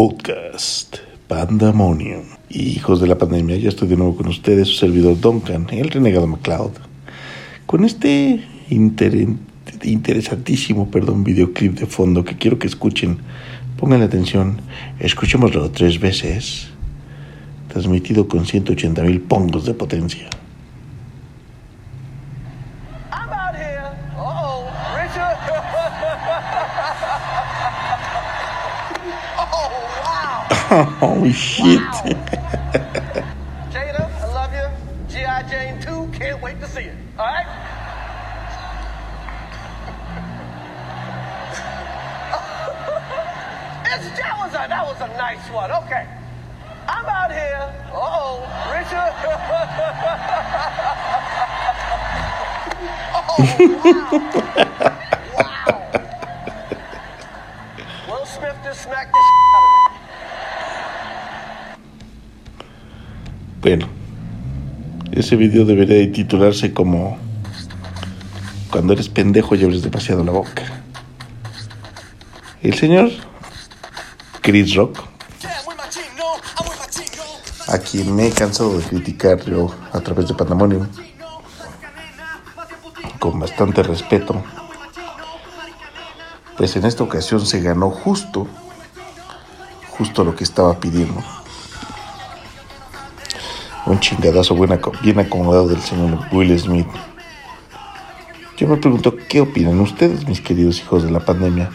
podcast Pandemonium. Hijos de la pandemia, ya estoy de nuevo con ustedes, su servidor Duncan, el renegado McCloud, con este interesantísimo perdón, videoclip de fondo que quiero que escuchen. Pongan atención, escuchémoslo tres veces, transmitido con 180 mil pongos de potencia. Holy shit. Jada, I love you. G.I. Jane 2, can't wait to see it. All right? it's, that, was a, that was a nice one. Okay. I'm out here. Uh-oh, Richard. oh, Bueno, ese video debería titularse como Cuando eres pendejo y abres demasiado la boca. El señor Chris Rock, a quien me he cansado de criticar yo a través de Pandemonium, con bastante respeto, pues en esta ocasión se ganó justo, justo lo que estaba pidiendo un chingadazo bien acomodado del señor Will Smith. Yo me pregunto, ¿qué opinan ustedes, mis queridos hijos de la pandemia?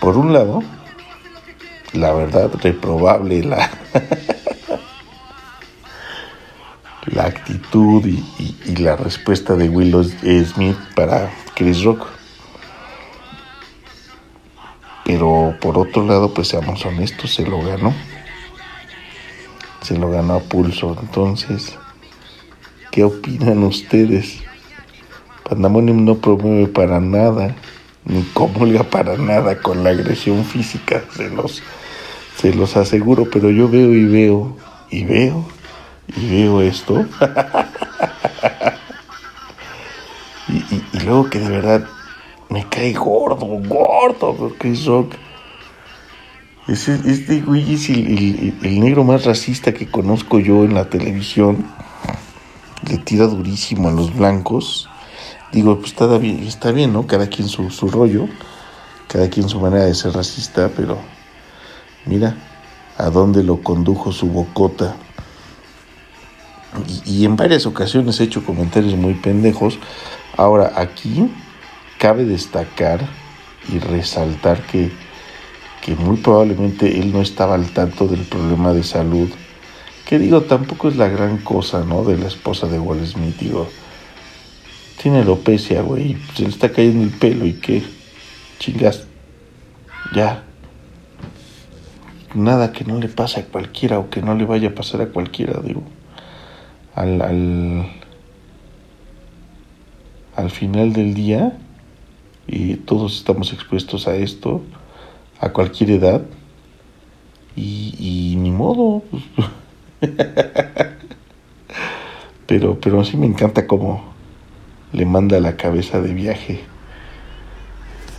Por un lado, la verdad, reprobable la, la actitud y, y la respuesta de Will Smith para Chris Rock. Pero por otro lado, pues seamos honestos, se lo ganó se lo ganó a pulso. Entonces, ¿qué opinan ustedes? Pandemonium no promueve para nada, ni comulga para nada con la agresión física, se los, se los aseguro, pero yo veo y veo, y veo, y veo esto. y, luego que de verdad me cae gordo, gordo, Chris Rock este güey es el, negro más racista que conozco yo en la televisión. Le tira durísimo a los blancos. Digo, pues está bien, está bien ¿no? Cada quien su, su rollo, cada quien su manera de ser racista, pero mira a dónde lo condujo su bocota. Y, y en varias ocasiones he hecho comentarios muy pendejos. Ahora, aquí cabe destacar y resaltar que que muy probablemente él no estaba al tanto del problema de salud, que digo, tampoco es la gran cosa, ¿no? De la esposa de Wall Smith, digo, tiene alopecia, güey, se le está cayendo el pelo y qué, chingas, ya, nada que no le pase a cualquiera o que no le vaya a pasar a cualquiera, digo, al, al, al final del día, y todos estamos expuestos a esto, a cualquier edad y, ni modo. pero, pero sí me encanta cómo le manda la cabeza de viaje.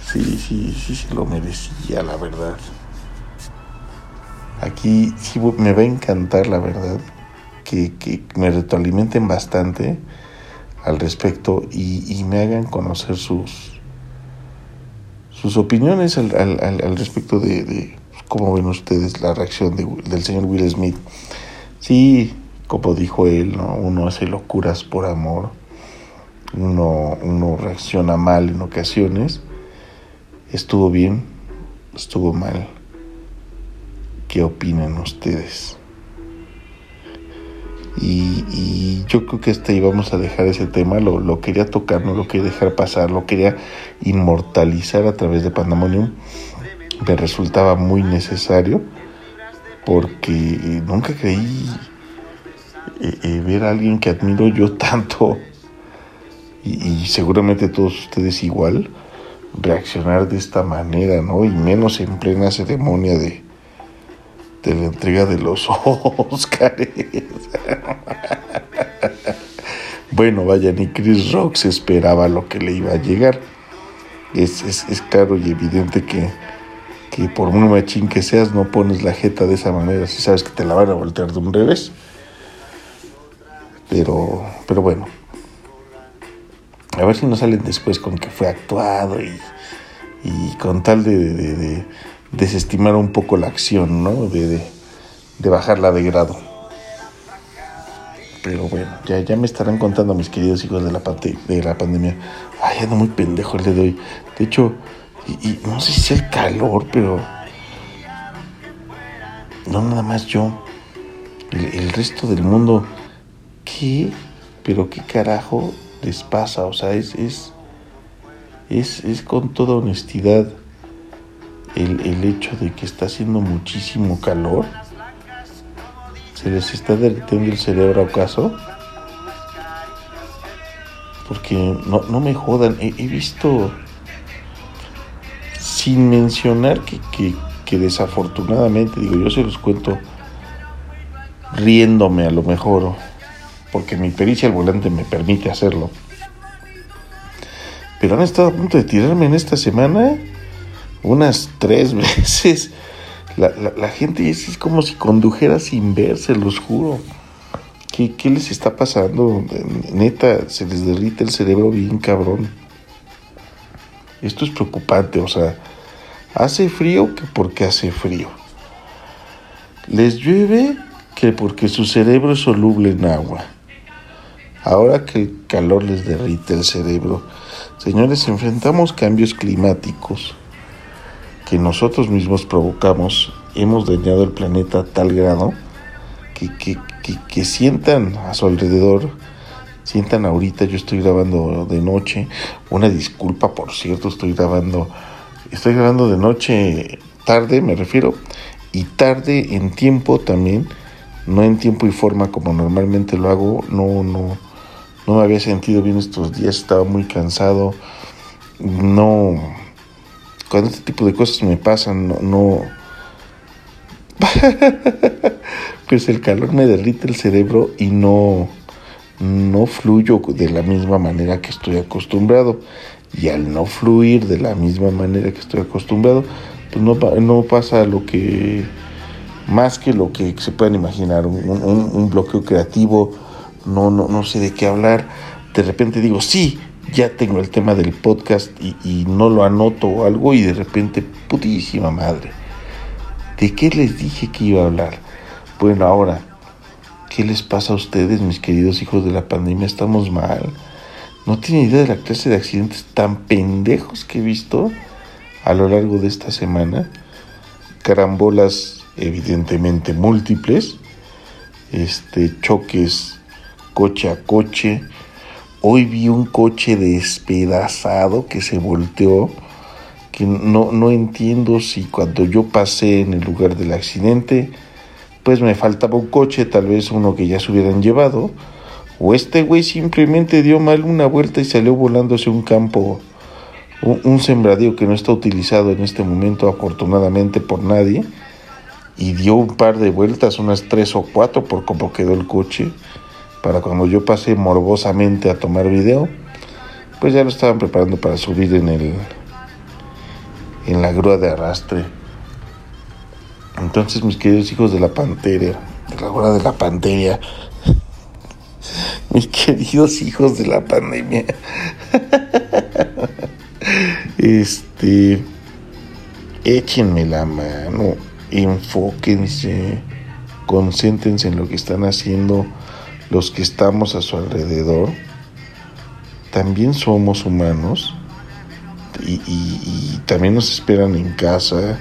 Sí, sí, sí se lo merecía, la verdad. Aquí sí me va a encantar, la verdad, que, que me retroalimenten bastante al respecto y, y me hagan conocer sus, sus opiniones al, al, respecto de, cómo ven ustedes la reacción del señor Will Smith. Sí, como dijo él, ¿no? uno hace locuras por amor, uno, uno reacciona mal en ocasiones. ¿Estuvo bien? ¿Estuvo mal? ¿Qué opinan ustedes? Y, yo creo que este íbamos a dejar ese tema, lo, lo, quería tocar, no lo quería dejar pasar, lo quería inmortalizar a través de Pandemonium. Me resultaba muy necesario porque nunca creí eh, eh, ver a alguien que admiro yo tanto y, seguramente todos ustedes igual reaccionar de esta manera, ¿no? Y menos en plena ceremonia de, de la entrega de los Oscars. bueno, vaya, ni Chris Rock se esperaba lo que le iba a llegar. Es, es, claro y evidente que, que por muy machín que seas no pones la jeta de esa manera, si sabes que te la van a voltear de un revés. Pero, pero bueno, a ver si no salen después con que fue actuado y, y con tal de, desestimar un poco la acción, ¿no? De, de, bajarla de grado. Pero bueno, ya, ya me estarán contando mis queridos hijos de la, de la pandemia. Ay, ando muy pendejo el de hoy. De hecho, y no sé si sea el calor, pero... No nada más yo. El, el resto del mundo. ¿Qué? Pero qué carajo les pasa. O sea, es, es, es, es con toda honestidad el, hecho de que está haciendo muchísimo calor. ¿Se les está derritiendo el cerebro acaso? Porque no, no me jodan, he, he, visto, sin mencionar que, que, que desafortunadamente, digo, yo se los cuento riéndome a lo mejor, porque mi pericia al volante me permite hacerlo. Pero han estado a punto de tirarme en esta semana unas tres veces. La, la, la gente es, es, como si condujera sin ver, se los juro. ¿Qué, ¿Qué, les está pasando? Neta, se les derrite el cerebro bien cabrón. Esto es preocupante, o sea, hace frío que porque hace frío. Les llueve que porque su cerebro es soluble en agua. Ahora que el calor les derrite el cerebro, señores, enfrentamos cambios climáticos que nosotros mismos provocamos. Hemos dañado el planeta a tal grado que, que, que, sientan a su alrededor, sientan ahorita, yo estoy grabando de noche, una disculpa por cierto, estoy grabando, estoy grabando de noche tarde, me refiero, y tarde en tiempo también, no en tiempo y forma como normalmente lo hago, no, no, no me había sentido bien estos días, estaba muy cansado, no, cuando este tipo de cosas me pasan, no, no... pues el calor me derrite el cerebro y no, no fluyo de la misma manera que estoy acostumbrado. Y al no fluir de la misma manera que estoy acostumbrado, pues no, no pasa lo que, más que lo que se puedan imaginar, un, un, un bloqueo creativo, no, no, no sé de qué hablar. De repente digo, sí, ya tengo el tema del podcast y, no lo anoto o algo y de repente, putísima madre, ¿de qué les dije que iba a hablar? Bueno, ahora, ¿qué les pasa a ustedes, mis queridos hijos de la pandemia? Estamos mal. No tienen idea de la clase de accidentes tan pendejos que he visto a lo largo de esta semana. Carambolas evidentemente múltiples, este choques coche a coche, Hoy vi un coche despedazado que se volteó, que no, no entiendo si cuando yo pasé en el lugar del accidente, pues me faltaba un coche, tal vez uno que ya se hubieran llevado, o este güey simplemente dio mal una vuelta y salió volando hacia un campo, un, un sembradío que no está utilizado en este momento afortunadamente por nadie, y dio un par de vueltas, unas tres o cuatro por cómo quedó el coche para cuando yo pasé morbosamente a tomar video, pues ya lo estaban preparando para subir en el en la grúa de arrastre. Entonces, mis queridos hijos de la pantera, de la grúa de la pantera, mis queridos hijos de la pandemia, este, échenme la mano, enfóquense, concéntrense en lo que están haciendo los que estamos a su alrededor, también somos humanos y, también nos esperan en casa.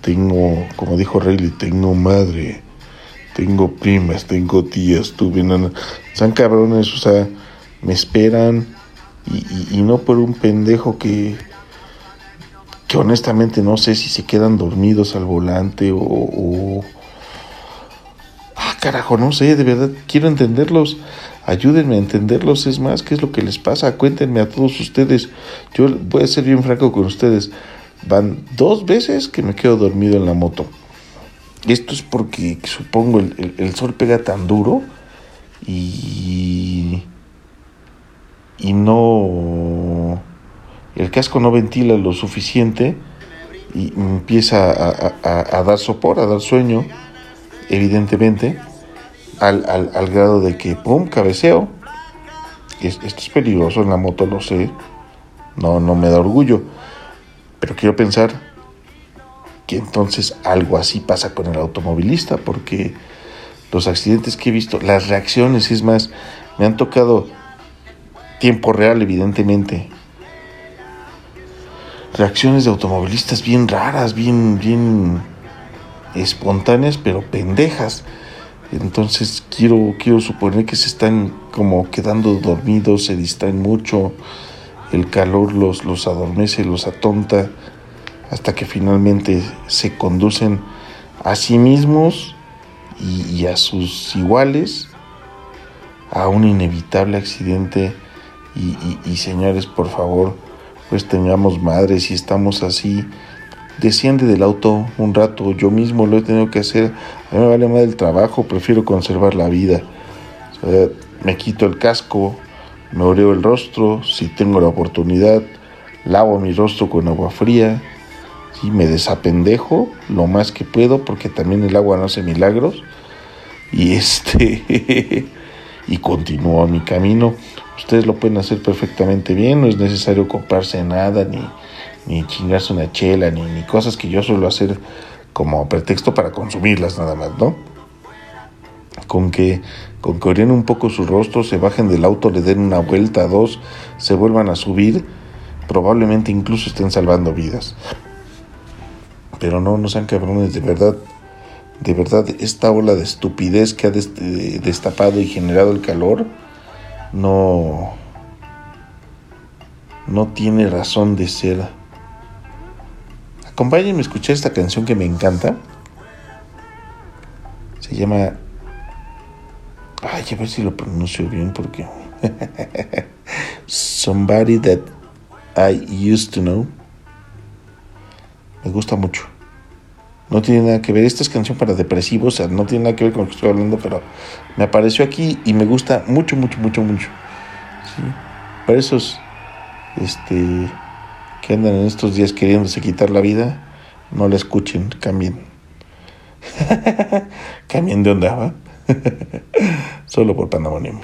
Tengo, como dijo Rayleigh, tengo madre, tengo primas, tengo tías, tuve nana. Son cabrones, o sea, me esperan y, no por un pendejo que, que honestamente no sé si se quedan dormidos al volante o carajo, no sé, de verdad quiero entenderlos. Ayúdenme a entenderlos, es más, ¿qué es lo que les pasa? Cuéntenme a todos ustedes. Yo voy a ser bien franco con ustedes. Van dos veces que me quedo dormido en la moto. Esto es porque supongo el, sol pega tan duro y, y no... El casco no ventila lo suficiente y empieza a, dar sopor, a dar sueño, evidentemente, al, al, grado de que, ¡pum!, cabeceo. esto es peligroso en la moto, lo sé, no, no me da orgullo, pero quiero pensar que entonces algo así pasa con el automovilista, porque los accidentes que he visto, las reacciones, es más, me han tocado tiempo real, evidentemente, reacciones de automovilistas bien raras, bien, bien espontáneas, pero pendejas. Entonces quiero, quiero suponer que se están como quedando dormidos, se distraen mucho, el calor los, los adormece, los atonta, hasta que finalmente se conducen a sí mismos y, a sus iguales a un inevitable accidente. y señores, por favor, pues tengamos madres si estamos así. Desciende del auto un rato, yo mismo lo he tenido que hacer. Me vale más el trabajo, prefiero conservar la vida. me quito el casco, me oreo el rostro, si tengo la oportunidad, lavo mi rostro con agua fría, y me desapendejo lo más que puedo, porque también el agua no hace milagros. Y este y continúo mi camino. Ustedes lo pueden hacer perfectamente bien, no es necesario comprarse nada, ni, ni chingarse una chela, ni, ni cosas que yo suelo hacer como pretexto para consumirlas nada más, ¿no? Con que, con que orien un poco su rostro, se bajen del auto, le den una vuelta, dos, se vuelvan a subir, probablemente incluso estén salvando vidas. Pero no, no sean cabrones, de verdad, de verdad, esta ola de estupidez que ha destapado y generado el calor, no, no tiene razón de ser. Acompáñenme a escuchar esta canción que me encanta. Se llama... Ay, a ver si lo pronuncio bien porque... Somebody that I used to know. Me gusta mucho. No tiene nada que ver. Esta es canción para depresivos, o sea, no tiene nada que ver con lo que estoy hablando, pero me apareció aquí y me gusta mucho, mucho, mucho, mucho. Para esos este, que en estos días queriéndose quitar la vida, no la escuchen, cambien. cambien de onda, ¿va? Solo por pandemonium.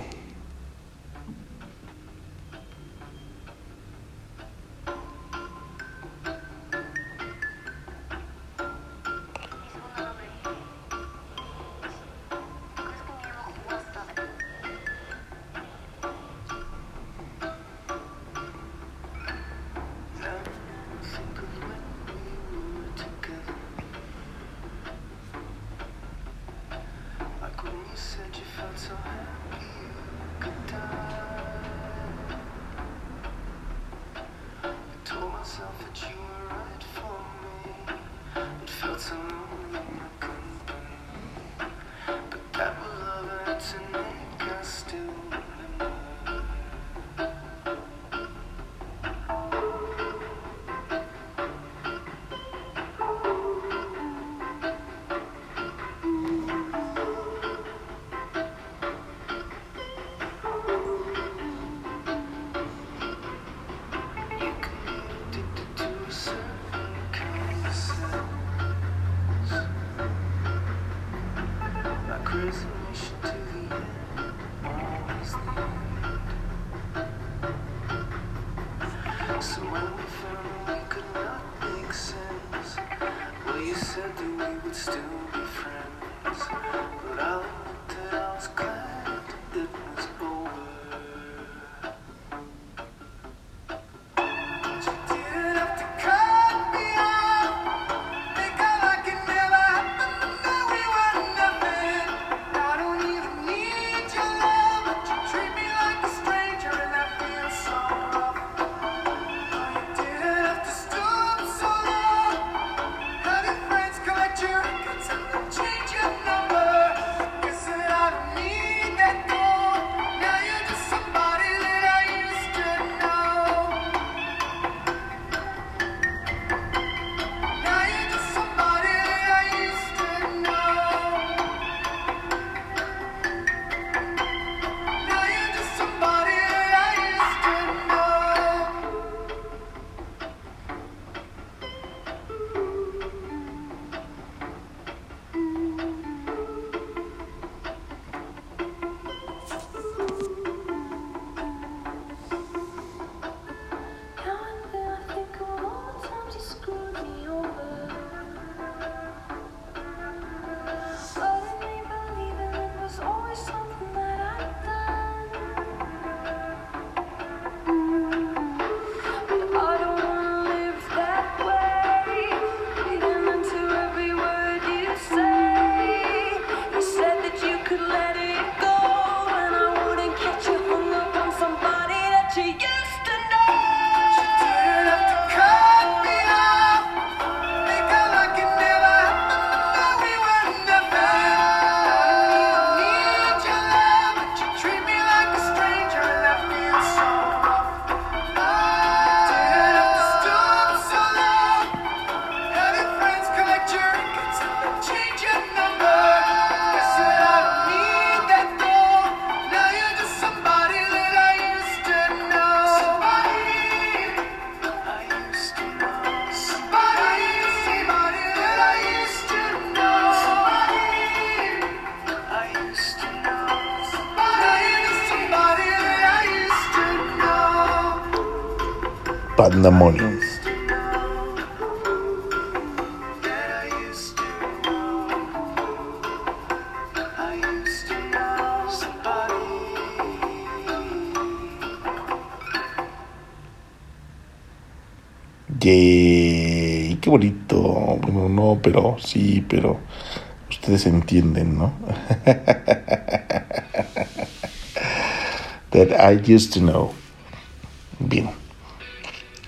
Yay, qué bonito. Bueno, no, pero sí, pero ustedes entienden, ¿no? That I used to know.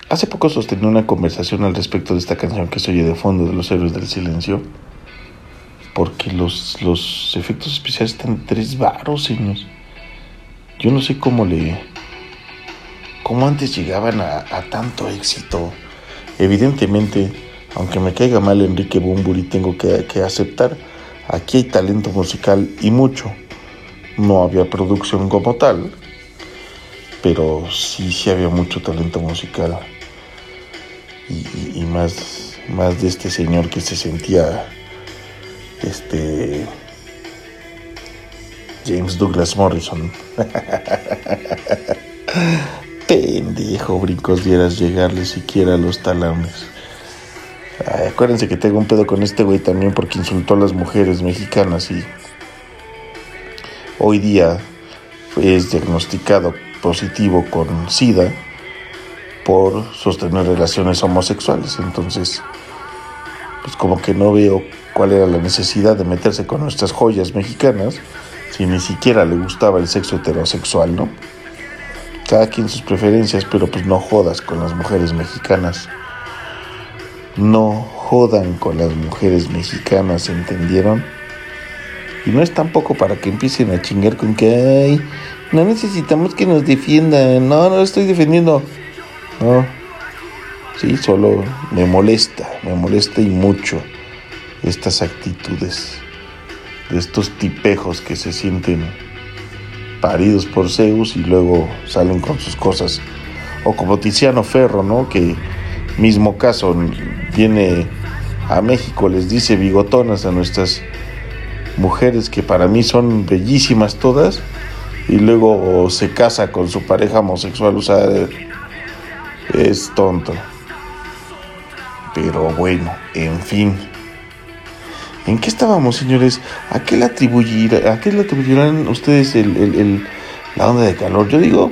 Hace poco sostenía una conversación al respecto de esta canción que se oye de fondo de los héroes del silencio. Porque los, los efectos especiales están tres varos, señores. Yo no sé cómo le. cómo antes llegaban a, a tanto éxito. Evidentemente, aunque me caiga mal Enrique Bumburi, tengo que, que aceptar, aquí hay talento musical y mucho. No había producción como tal, pero sí, sí había mucho talento musical. Y, más, más de este señor que se sentía, este, James Douglas Morrison. Pendejo, brincos dieras llegarle siquiera a los talones. Acuérdense que tengo un pedo con este güey también porque insultó a las mujeres mexicanas y hoy día es diagnosticado positivo con SIDA por sostener relaciones homosexuales. Entonces, pues como que no veo cuál era la necesidad de meterse con nuestras joyas mexicanas si ni siquiera le gustaba el sexo heterosexual, ¿no? Cada quien sus preferencias, pero pues no jodas con las mujeres mexicanas. No jodan con las mujeres mexicanas, ¿entendieron? Y no es tampoco para que empiecen a chingar con que, no necesitamos que nos defiendan. No, no estoy defendiendo. No. Sí, solo me molesta, me molesta y mucho estas actitudes de estos tipejos que se sienten paridos por Zeus y luego salen con sus cosas. O como Tiziano Ferro, ¿no? Que mismo caso viene a México, les dice bigotonas a nuestras mujeres que para mí son bellísimas todas y luego se casa con su pareja homosexual, o sea, es tonto. Pero bueno, en fin. ¿En qué estábamos, señores? ¿A qué le, a qué le atribuirán ustedes el, la onda de calor? Yo digo,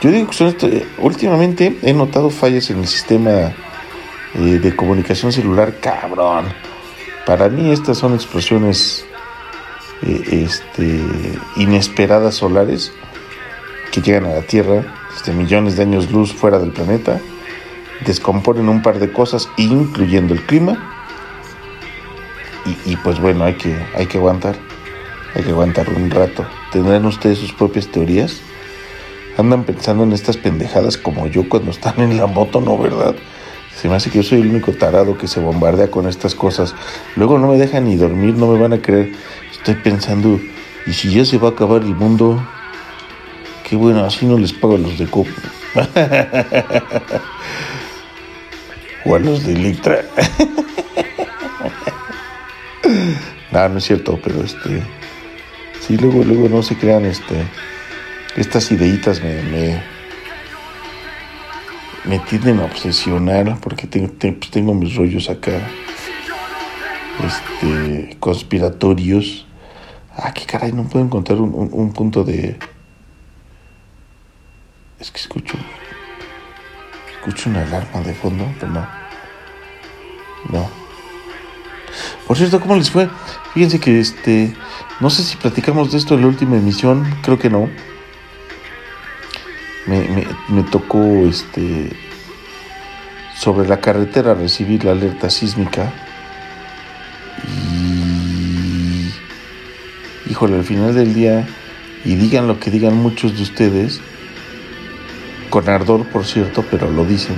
yo digo que esto, últimamente he notado fallas en el sistema eh, de comunicación celular, cabrón. Para mí estas son explosiones eh, este, inesperadas solares que llegan a la Tierra desde millones de años luz fuera del planeta, descomponen un par de cosas, incluyendo el clima y, y, pues bueno, hay que, hay que aguantar, hay que aguantar un rato. ¿Tendrán ustedes sus propias teorías? Andan pensando en estas pendejadas como yo cuando están en la moto, ¿no, verdad? Se me hace que yo soy el único tarado que se bombardea con estas cosas. Luego no me dejan ni dormir, no me van a creer. Estoy pensando, ¿y si ya se va a acabar el mundo? Qué bueno, así no les pago a los de COP. o a los de Electra. no, no es cierto, pero este. Sí, luego, luego no se crean, este. Estas ideitas me, me, me tienden a obsesionar porque tengo, pues tengo mis rollos acá. Este. conspiratorios. Ah, qué caray, no puedo encontrar un punto de. Es que escucho. Escucho una alarma de fondo, pero no. No. Por cierto, ¿cómo les fue? Fíjense que este. No sé si platicamos de esto en la última emisión, creo que no. Me, me, me tocó este. Sobre la carretera recibir la alerta sísmica. Y. Híjole, al final del día. Y digan lo que digan muchos de ustedes. Con ardor, por cierto, pero lo dicen.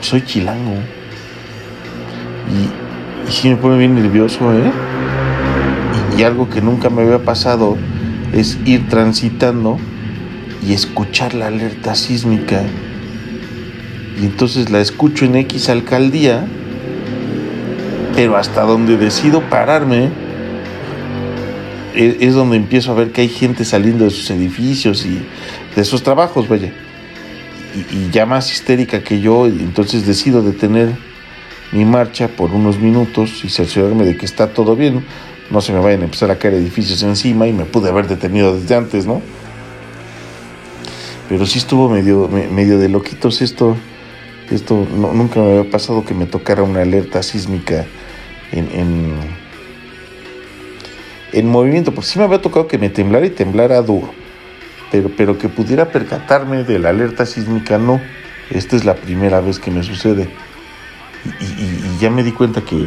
Soy chilango. Y, y sí me pone bien nervioso, ¿eh? Y, algo que nunca me había pasado es ir transitando y escuchar la alerta sísmica. Y entonces la escucho en X alcaldía, pero hasta donde decido pararme es, es donde empiezo a ver que hay gente saliendo de sus edificios y de sus trabajos, vaya. Y, ya más histérica que yo, entonces decido detener mi marcha por unos minutos y cerciorarme de que está todo bien, no se me vayan a empezar a caer edificios encima y me pude haber detenido desde antes, ¿no? Pero sí estuvo medio, medio de loquitos esto. Esto nunca me había pasado que me tocara una alerta sísmica en, en, en movimiento. Pues sí me había tocado que me temblara y temblara duro. Pero, pero que pudiera percatarme de la alerta sísmica, no. Esta es la primera vez que me sucede. Y, ya me di cuenta que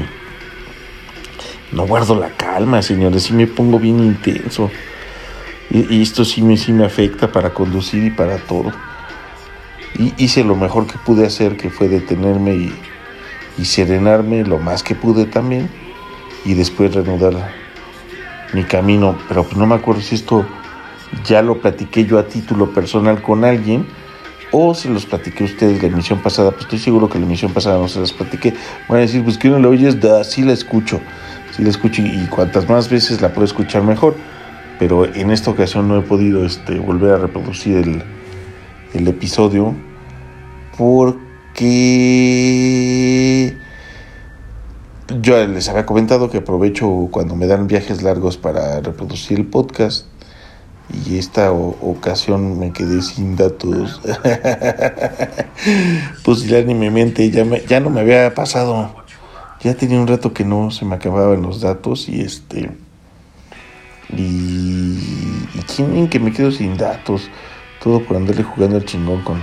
no guardo la calma, señores. Sí me pongo bien intenso. Y, esto sí me, sí me afecta para conducir y para todo. Y hice lo mejor que pude hacer, que fue detenerme y, y serenarme lo más que pude también. Y después reanudar mi camino. Pero no me acuerdo si esto ya lo platiqué yo a título personal con alguien o se los platiqué a ustedes la emisión pasada, pues estoy seguro que la emisión pasada no se las platiqué. Van a decir, pues que no la oyes, da, sí la escucho, sí la escucho y, cuantas más veces la puedo escuchar mejor. Pero en esta ocasión no he podido este, volver a reproducir el, el episodio porque yo les había comentado que aprovecho cuando me dan viajes largos para reproducir el podcast y esta ocasión me quedé sin datos. mente ya, me, ya no me había pasado. Ya tenía un rato que no se me acababan los datos y este... Y, y quién que me quedo sin datos. Todo por andarle jugando el chingón con,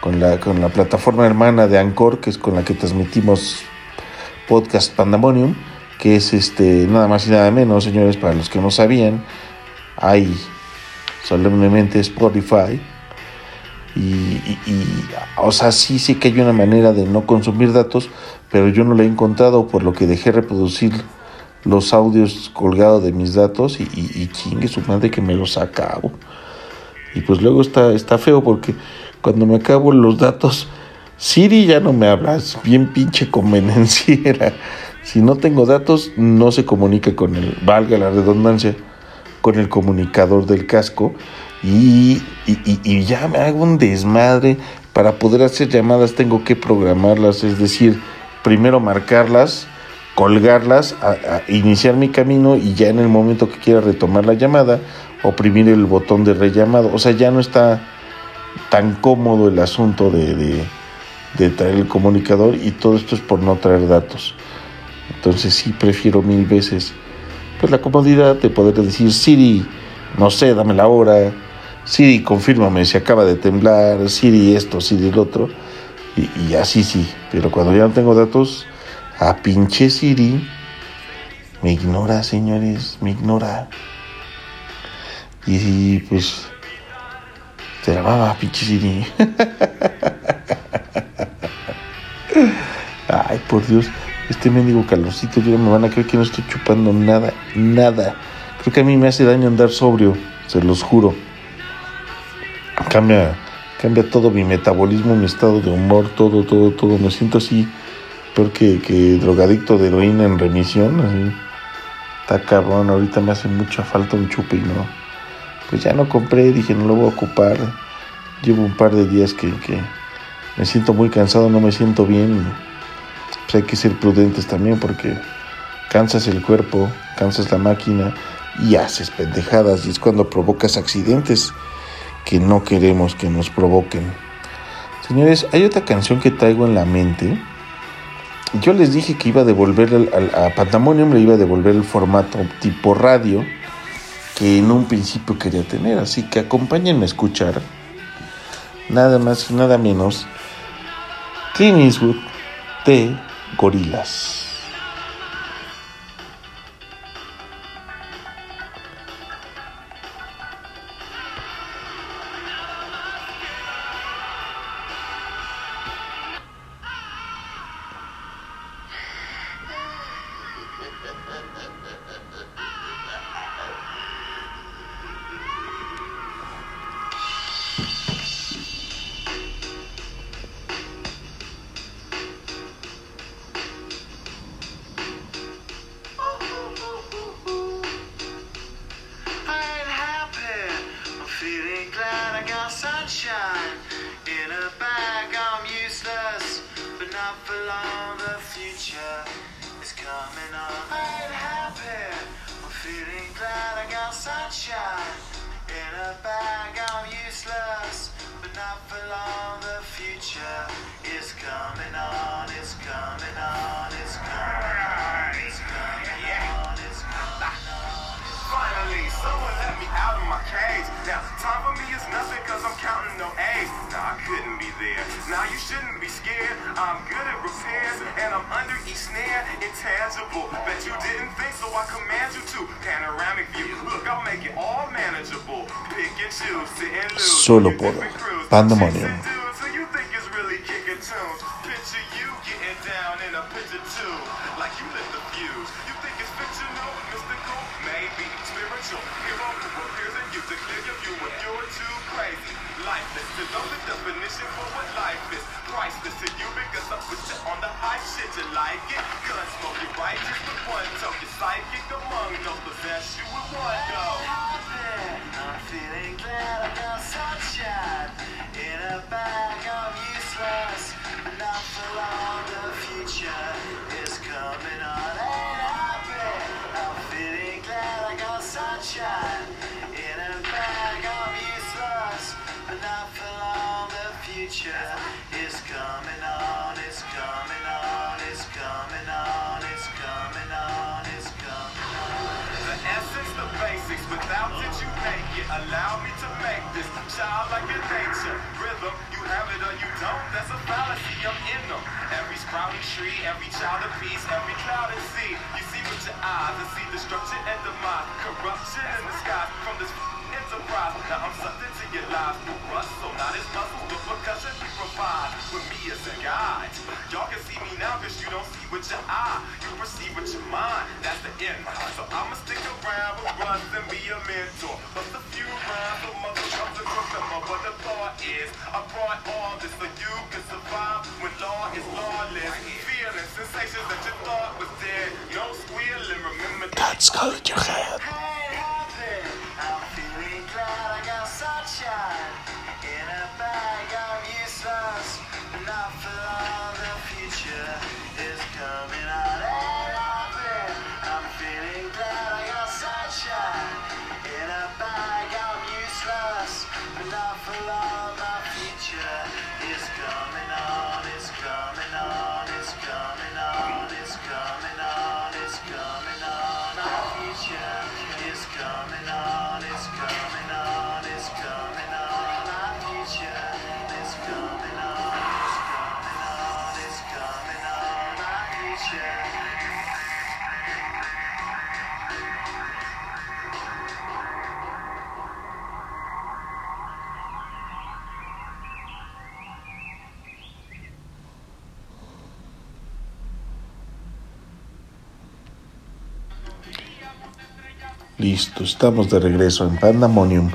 con, la, con la plataforma hermana de Anchor, que es con la que transmitimos podcast Pandemonium, que es este nada más y nada menos, señores, para los que no sabían, hay solemnemente Spotify. Y, o sea, sí, sí que hay una manera de no consumir datos, pero yo no la he encontrado, por lo que dejé reproducir los audios colgados de mis datos y, y, chingue su madre que me los acabo. Y pues luego está, está feo porque cuando me acabo los datos, Siri ya no me habla, es bien pinche convenenciera. Si no tengo datos, no se comunica con él, valga la redundancia con el comunicador del casco y, ya me hago un desmadre. Para poder hacer llamadas tengo que programarlas, es decir, primero marcarlas, colgarlas, iniciar mi camino y ya en el momento que quiera retomar la llamada, oprimir el botón de rellamado. O sea, ya no está tan cómodo el asunto de, de traer el comunicador y todo esto es por no traer datos. Entonces sí prefiero mil veces pues la comodidad de poder decir, Siri, no sé, dame la hora, Siri, confírmame si acaba de temblar, Siri esto, Siri el otro, y, así sí, pero cuando ya no tengo datos, a pinche Siri, me ignora, señores, me ignora. Y, pues, te la va, pinche Siri. Ay, por Dios este mendigo calorcito, yo me van a creer que no estoy chupando nada, nada. Creo que a mí me hace daño andar sobrio, se los juro. Cambia, cambia todo mi metabolismo, mi estado de humor, todo, todo, todo. Me siento así, peor que, drogadicto de heroína en remisión, así. Está cabrón, ahorita me hace mucha falta un chupe y no. Pues ya no compré, dije, no lo voy a ocupar. Llevo un par de días que, que me siento muy cansado, no me siento bien hay que ser prudentes también porque cansas el cuerpo, cansas la máquina y haces pendejadas y es cuando provocas accidentes que no queremos que nos provoquen. Señores, hay otra canción que traigo en la mente. Yo les dije que iba a devolver a Pandemonium, le iba a devolver el formato tipo radio que en un principio quería tener. Así que acompáñenme a escuchar nada más y nada menos Clint Eastwood de gorilas. Now you shouldn't be scared. I'm good at repairs and I'm under each snare. Intangible. Bet you didn't think so I command you to. Panoramic view. Look, I'll make it all manageable. Pick and choose, sit and lose. Solo por. Pandemonium. Life is. Priceless to you because I put you on the high shit. You like it? Gun smoke, you righteous with one toe. You psychic among those possess you with one go. I'm feeling Allow me to make this child like your nature. Rhythm, you have it or you don't, that's a fallacy, I'm in them. Every sprouting tree, every child of peace, every cloud at sea. You see with your eyes and see destruction and demise. Corruption in the sky from this enterprise. Now I'm something to your lives through Russell, not his muscles, but percussion he provide with me as a guide. Y'all can see me now cause you don't see with your eye. You perceive with your mind, that's the end. So I'ma stick around with Russ and be a mentor. But rhymes so mother comes to remember what the thought is. I brought all this so you can survive when law is lawless. Feeling sensations that you thought was dead. No squealing, remember That's called your head. Listo, estamos de regreso en Pandemonium.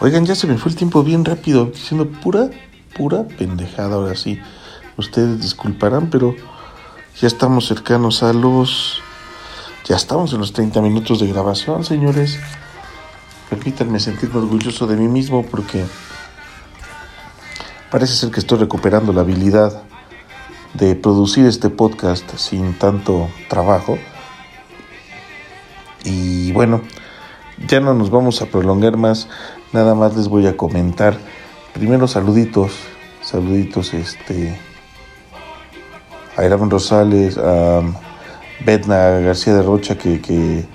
Oigan, ya se me fue el tiempo bien rápido, diciendo pura, pura pendejada ahora sí. Ustedes disculparán, pero ya estamos cercanos a los... Ya estamos en los 30 minutos de grabación, señores. Permítanme sentirme orgulloso de mí mismo porque parece ser que estoy recuperando la habilidad de producir este podcast sin tanto trabajo. Y bueno, ya no nos vamos a prolongar más. Nada más les voy a comentar. Primero saluditos. Saluditos este. A Iramen Rosales, a Betna García de Rocha que, que,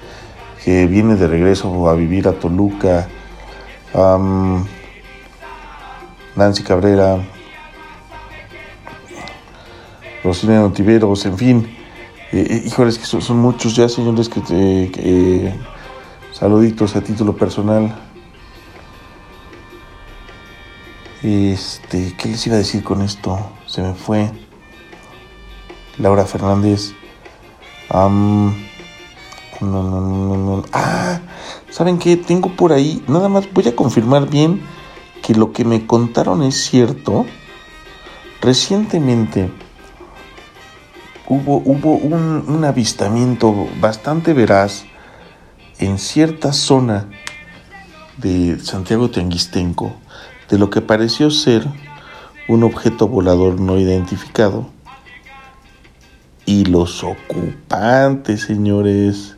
que viene de regreso a vivir a Toluca. am, Nancy Cabrera. Rosina Notiveros, en fin. Eh, eh, híjoles, que son, muchos ya, señores, que, saluditos a título personal. Este, ¿qué les iba a decir con esto? Se me fue. Laura Fernández. Am, no, no, no, no, no. Ah, ¿saben qué? Tengo por ahí, nada más voy a confirmar bien que lo que me contaron es cierto. Recientemente hubo, un avistamiento bastante veraz en cierta zona de Santiago Tenguistenco de lo que pareció ser un objeto volador no identificado. Y los ocupantes, señores.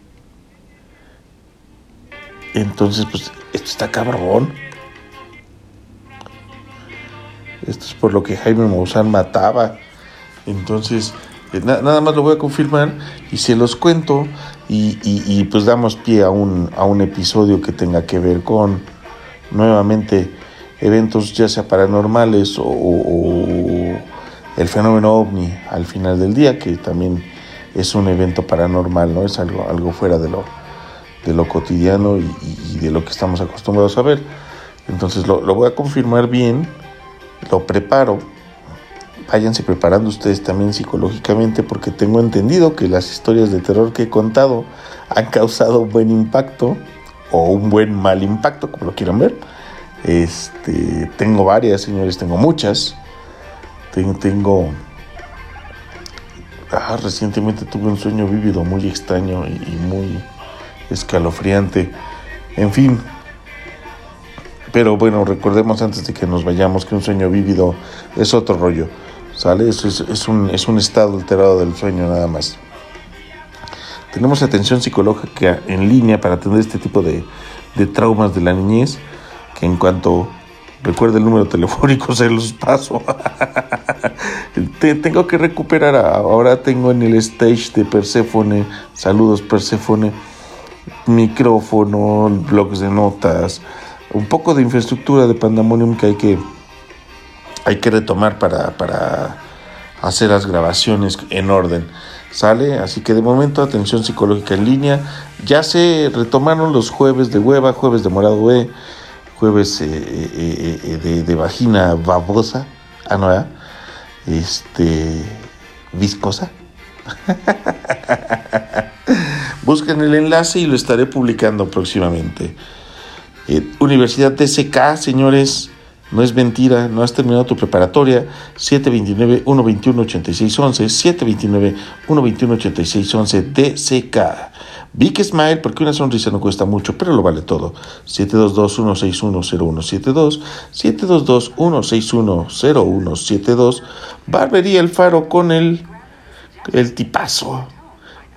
Entonces, pues, esto está cabrón. Esto es por lo que Jaime Maussan mataba. Entonces, na- nada más lo voy a confirmar y se los cuento y, pues damos pie a un, a un episodio que tenga que ver con nuevamente eventos ya sea paranormales o, el fenómeno ovni al final del día, que también es un evento paranormal, ¿no? Es algo, algo fuera de lo, de lo cotidiano y- y de lo que estamos acostumbrados a ver. Entonces lo, lo voy a confirmar bien, lo preparo. Váyanse preparando ustedes también psicológicamente porque tengo entendido que las historias de terror que he contado han causado un buen impacto o un buen mal impacto, como lo quieran ver. Este, tengo varias, señores, tengo muchas. Tengo, ah, recientemente tuve un sueño vívido muy extraño y muy escalofriante. En fin. Pero bueno, recordemos antes de que nos vayamos que un sueño vívido es otro rollo. ¿Sale? Eso es, es un, es un estado alterado del sueño nada más. Tenemos atención psicológica en línea para atender este tipo de, de traumas de la niñez, que en cuanto recuerde el número telefónico se los paso. Te- tengo que recuperar, ahora tengo en el stage de Perséfone, saludos Perséfone, micrófono, blogs de notas, un poco de infraestructura de Pandemonium que hay que, hay que retomar para, para hacer las grabaciones en orden. ¿Sale? Así que de momento atención psicológica en línea. Ya se retomaron los jueves de hueva, jueves de morado E, jueves eh, eh, eh, de, vagina babosa. Ah, no, ¿verdad? Este. viscosa. Busquen el enlace y lo estaré publicando próximamente. Universidad DSK, señores, no es mentira, no has terminado tu preparatoria. 729-121-8611, 729-121-8611, DSK. Big Smile, porque una sonrisa no cuesta mucho, pero lo vale todo. 722-161-0172, 722-161-0172. Barbería El Faro con el, el tipazo,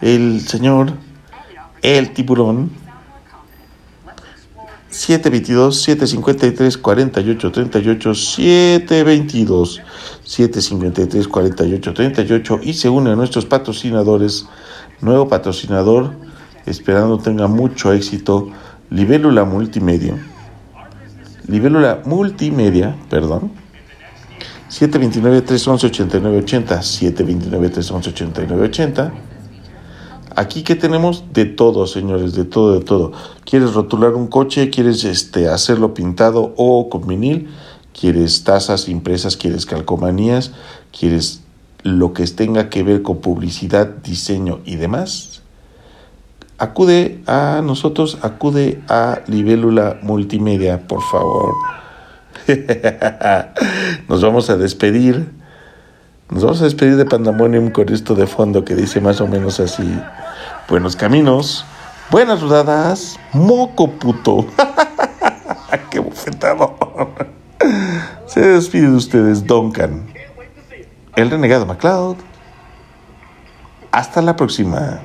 el señor, el tiburón. 722-753-4838, 722-753-4838 y se une a nuestros patrocinadores, nuevo patrocinador, esperando tenga mucho éxito, Libélula Multimedia, Libélula Multimedia, perdón, 729-311-8980, 729-311-8980, Aquí que tenemos de todo, señores, de todo, de todo. ¿Quieres rotular un coche? ¿Quieres este, hacerlo pintado o con vinil? ¿Quieres tazas impresas? ¿Quieres calcomanías? ¿Quieres lo que tenga que ver con publicidad, diseño y demás? Acude a nosotros, acude a Libélula Multimedia, por favor. Nos vamos a despedir. Nos vamos a despedir de Pandemonium con esto de fondo que dice más o menos así. Buenos caminos, buenas rodadas, moco puto. ¡Qué bofetado! Se despide de ustedes Duncan, el renegado MacLeod. Hasta la próxima.